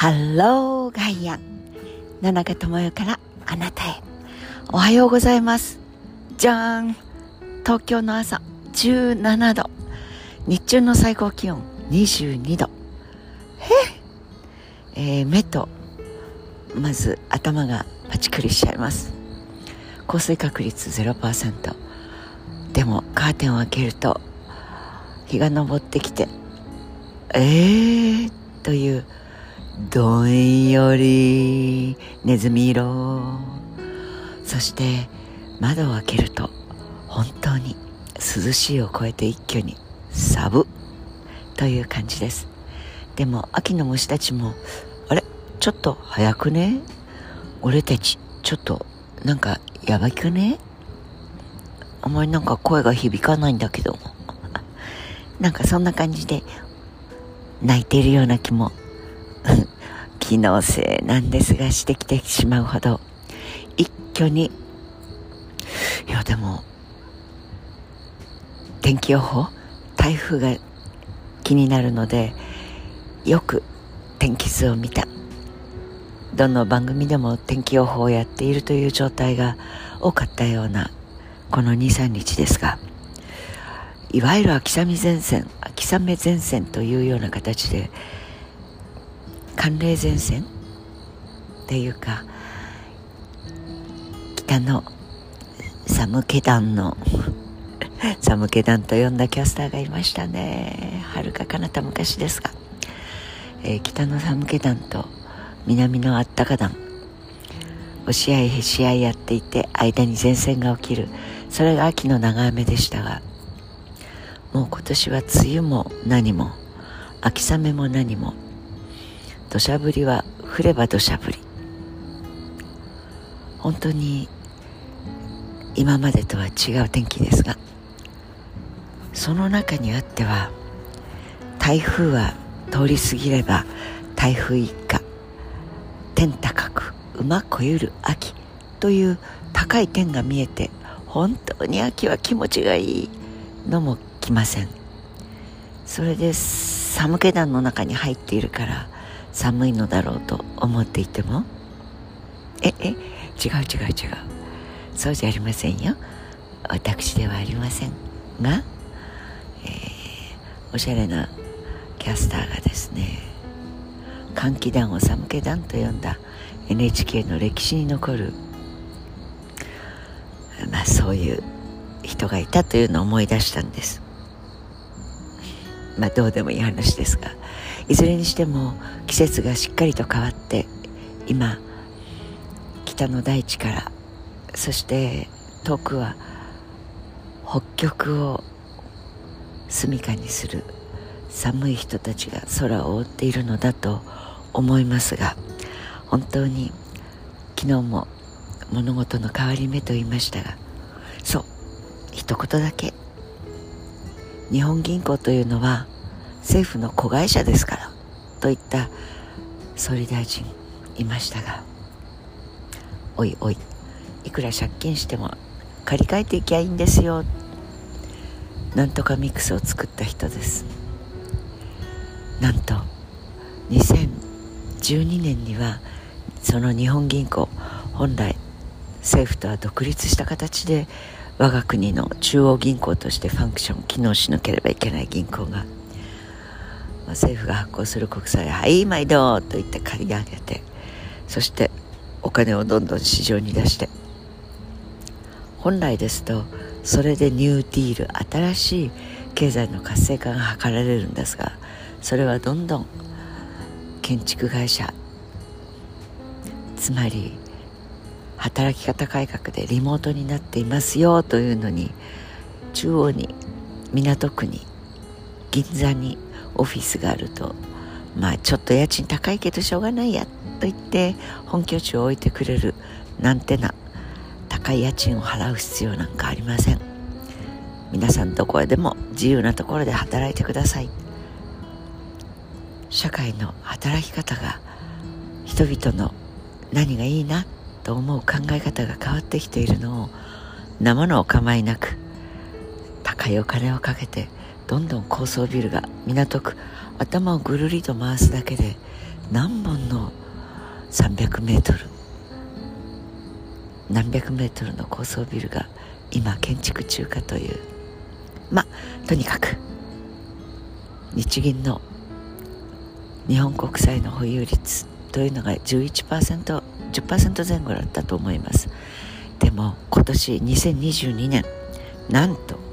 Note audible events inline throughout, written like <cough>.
ハローガイアン野中智代からあなたへ。おはようございます。じゃーん東京の朝17度。日中の最高気温22度。へえ。ー、目とまず頭がパチクリしちゃいます。降水確率0%でもカーテンを開けると日が昇ってきてえーというどんよりネズミ色。そして窓を開けると本当に涼しいを超えて一挙にサブ。という感じです。でも秋の虫たちもあれ？ちょっと早くね？俺たちちょっとなんかやばいかね？あまりなんか声が響かないんだけど。<laughs> なんかそんな感じで泣いているような気も気のせいなんですがしてきてしまうほど一挙にいやでも天気予報台風が気になるのでよく天気図を見た。どの番組でも天気予報をやっているという状態が多かったようなこの23日ですがいわゆる秋雨前線秋雨前線というような形で寒冷前線っていうか北の寒気団の <laughs> 寒気団と呼んだキャスターがいましたね。はるか彼方昔ですが、えー、北の寒気団と南のあったか団。押し合いへし合いやっていて間に前線が起きる。それが秋の長雨でしたがもう今年は梅雨も何も秋雨も何も土砂降りは降れば土砂降り。本当に今までとは違う天気ですがその中にあっては台風は通り過ぎれば台風一過天高く馬こゆる秋という高い天が見えて本当に秋は気持ちがいいのも来ません。それで寒気団の中に入っているから寒いのだろうと思っていても？ええ？違う違う違う。そうじゃありませんよ。私ではありませんが、えー、おしゃれなキャスターがですね寒気団を寒気団と呼んだ NHK の歴史に残るまあそういう人がいたというのを思い出したんです。まあどうでもいい話ですがいずれにしても季節がしっかりと変わって今北の大地からそして遠くは北極を住みかにする寒い人たちが空を覆っているのだと思いますが本当に昨日も物事の変わり目と言いましたがそう一言だけ。日本銀行というのは政府の子会社ですからといった総理大臣いましたがおいおいいくら借金しても借り換えていきゃいいんですよ。なんとかミックスを作った人です。なんと2012年にはその日本銀行本来政府とは独立した形で我が国の中央銀行としてファンクション機能しなければいけない銀行が政府が発行する国債はい毎度と言って借り上げてそしてお金をどんどん市場に出して本来ですとそれでニューディール新しい経済の活性化が図られるんですがそれはどんどん建築会社つまり働き方改革でリモートになっていますよというのに中央に港区に銀座にオフィスがあるとまあちょっと家賃高いけどしょうがないやと言って本拠地を置いてくれるなんてな高い家賃を払う必要なんかありません。皆さんどこへでも自由なところで働いてください。社会の働き方が人々の何がいいなと思う考え方が変わってきているのを生のお構いなく高いお金をかけてどんどん高層ビルが港区頭をぐるりと回すだけで何本の300メートル何百メートルの高層ビルが今建築中かという。まあとにかく日銀の日本国債の保有率というのが 11%10% 10%前後だったと思います。でも今年2022年なんと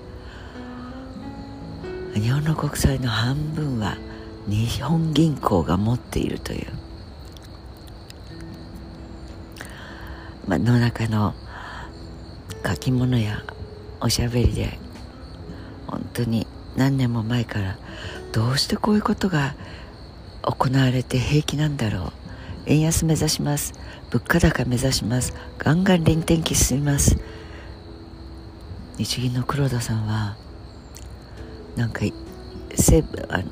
日本の国債の半分は日本銀行が持っているという、まあ、の中の書き物やおしゃべりで本当に何年も前からどうしてこういうことが行われて平気なんだろう。円安目指します。物価高目指します。ガンガン臨転機進みます。日銀の黒田さんはなんか西部あの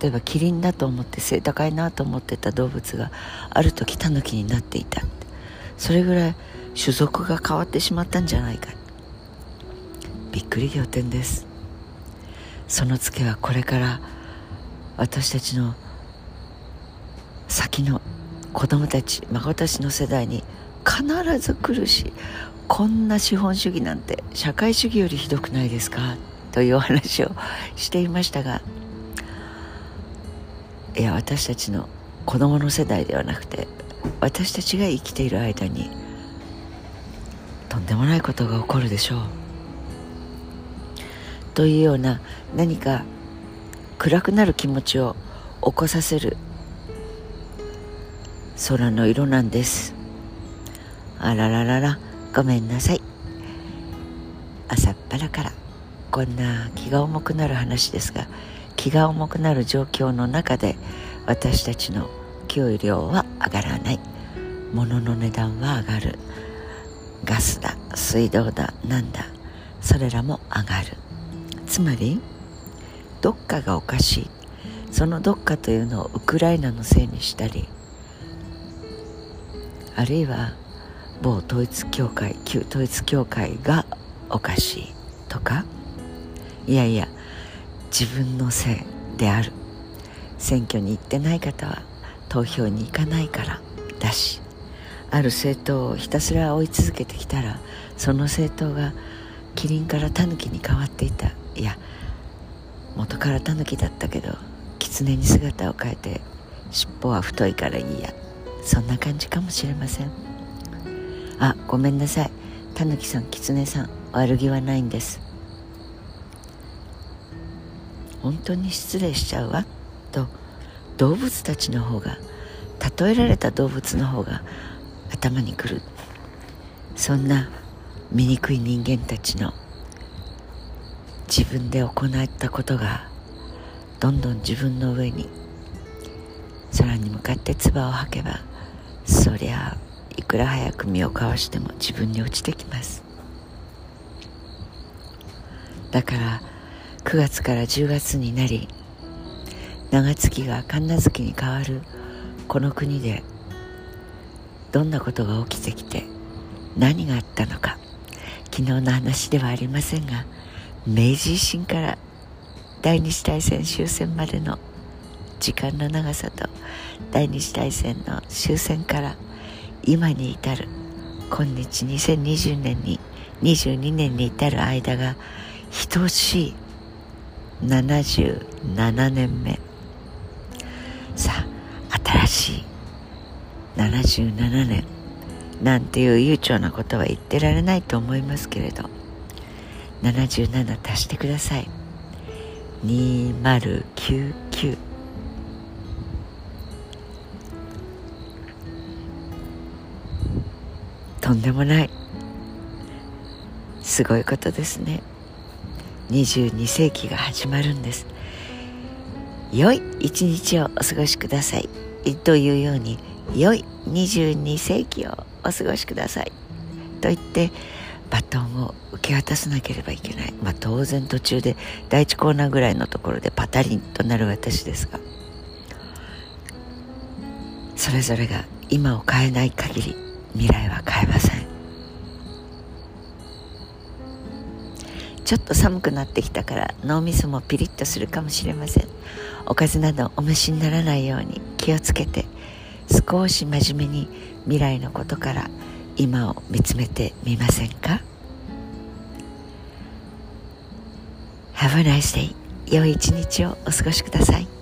例えばキリンだと思って背高いなと思ってた動物がある時タヌキになっていた。それぐらい種族が変わってしまったんじゃないか。びっくり仰天です。そのツケはこれから私たちの先の子供たち孫たちの世代に必ず来るしこんな資本主義なんて社会主義よりひどくないですか？というお話をしていましたがいや私たちの子供の世代ではなくて私たちが生きている間にとんでもないことが起こるでしょう。というような何か暗くなる気持ちを起こさせる空の色なんです。あらららら。ごめんなさい。朝っぱらからこんな気が重くなる話ですが気が重くなる状況の中で私たちの給料は上がらない。物の値段は上がる。ガスだ水道だなんだそれらも上がる。つまりどっかがおかしい。そのどっかというのをウクライナのせいにしたりあるいは某統一教会旧統一教会がおかしいとか？いやいや自分のせいである。選挙に行ってない方は投票に行かないからだし。ある政党をひたすら追い続けてきたらその政党がキリンからタヌキに変わっていた。いや元からタヌキだったけど狐に姿を変えて尻尾は太いからいいや。そんな感じかもしれません。あごめんなさい。タヌキさん狐さん悪気はないんです。本当に失礼しちゃうわ？と動物たちの方が例えられた動物の方が頭にくる。そんな醜い人間たちの自分で行ったことがどんどん自分の上に空に向かって唾を吐けばそりゃあいくら早く身をかわしても自分に落ちてきます。だから9月から10月になり長月が神奈月に変わるこの国でどんなことが起きてきて何があったのか昨日の話ではありませんが明治維新から第二次大戦終戦までの時間の長さと第二次大戦の終戦から今に至る今日2020年に22年に至る間が等しい77年目。さあ新しい77年。なんていう悠長なことは言ってられないと思いますけれど。77足してください。2099とんでもない。すごいことですね。22世紀が始まるんです。良い一日をお過ごしください。というように良い22世紀をお過ごしください。と言ってバトンを受け渡さなければいけない、まあ、当然途中で第1コーナーぐらいのところでパタリンとなる私ですが。それぞれが今を変えない限り未来は変えません。ちょっと寒くなってきたから脳みそもピリッとするかもしれません。おかずなどお召しにならないように気をつけて少し真面目に未来のことから今を見つめてみませんか？Have a nice day 良い一日をお過ごしください。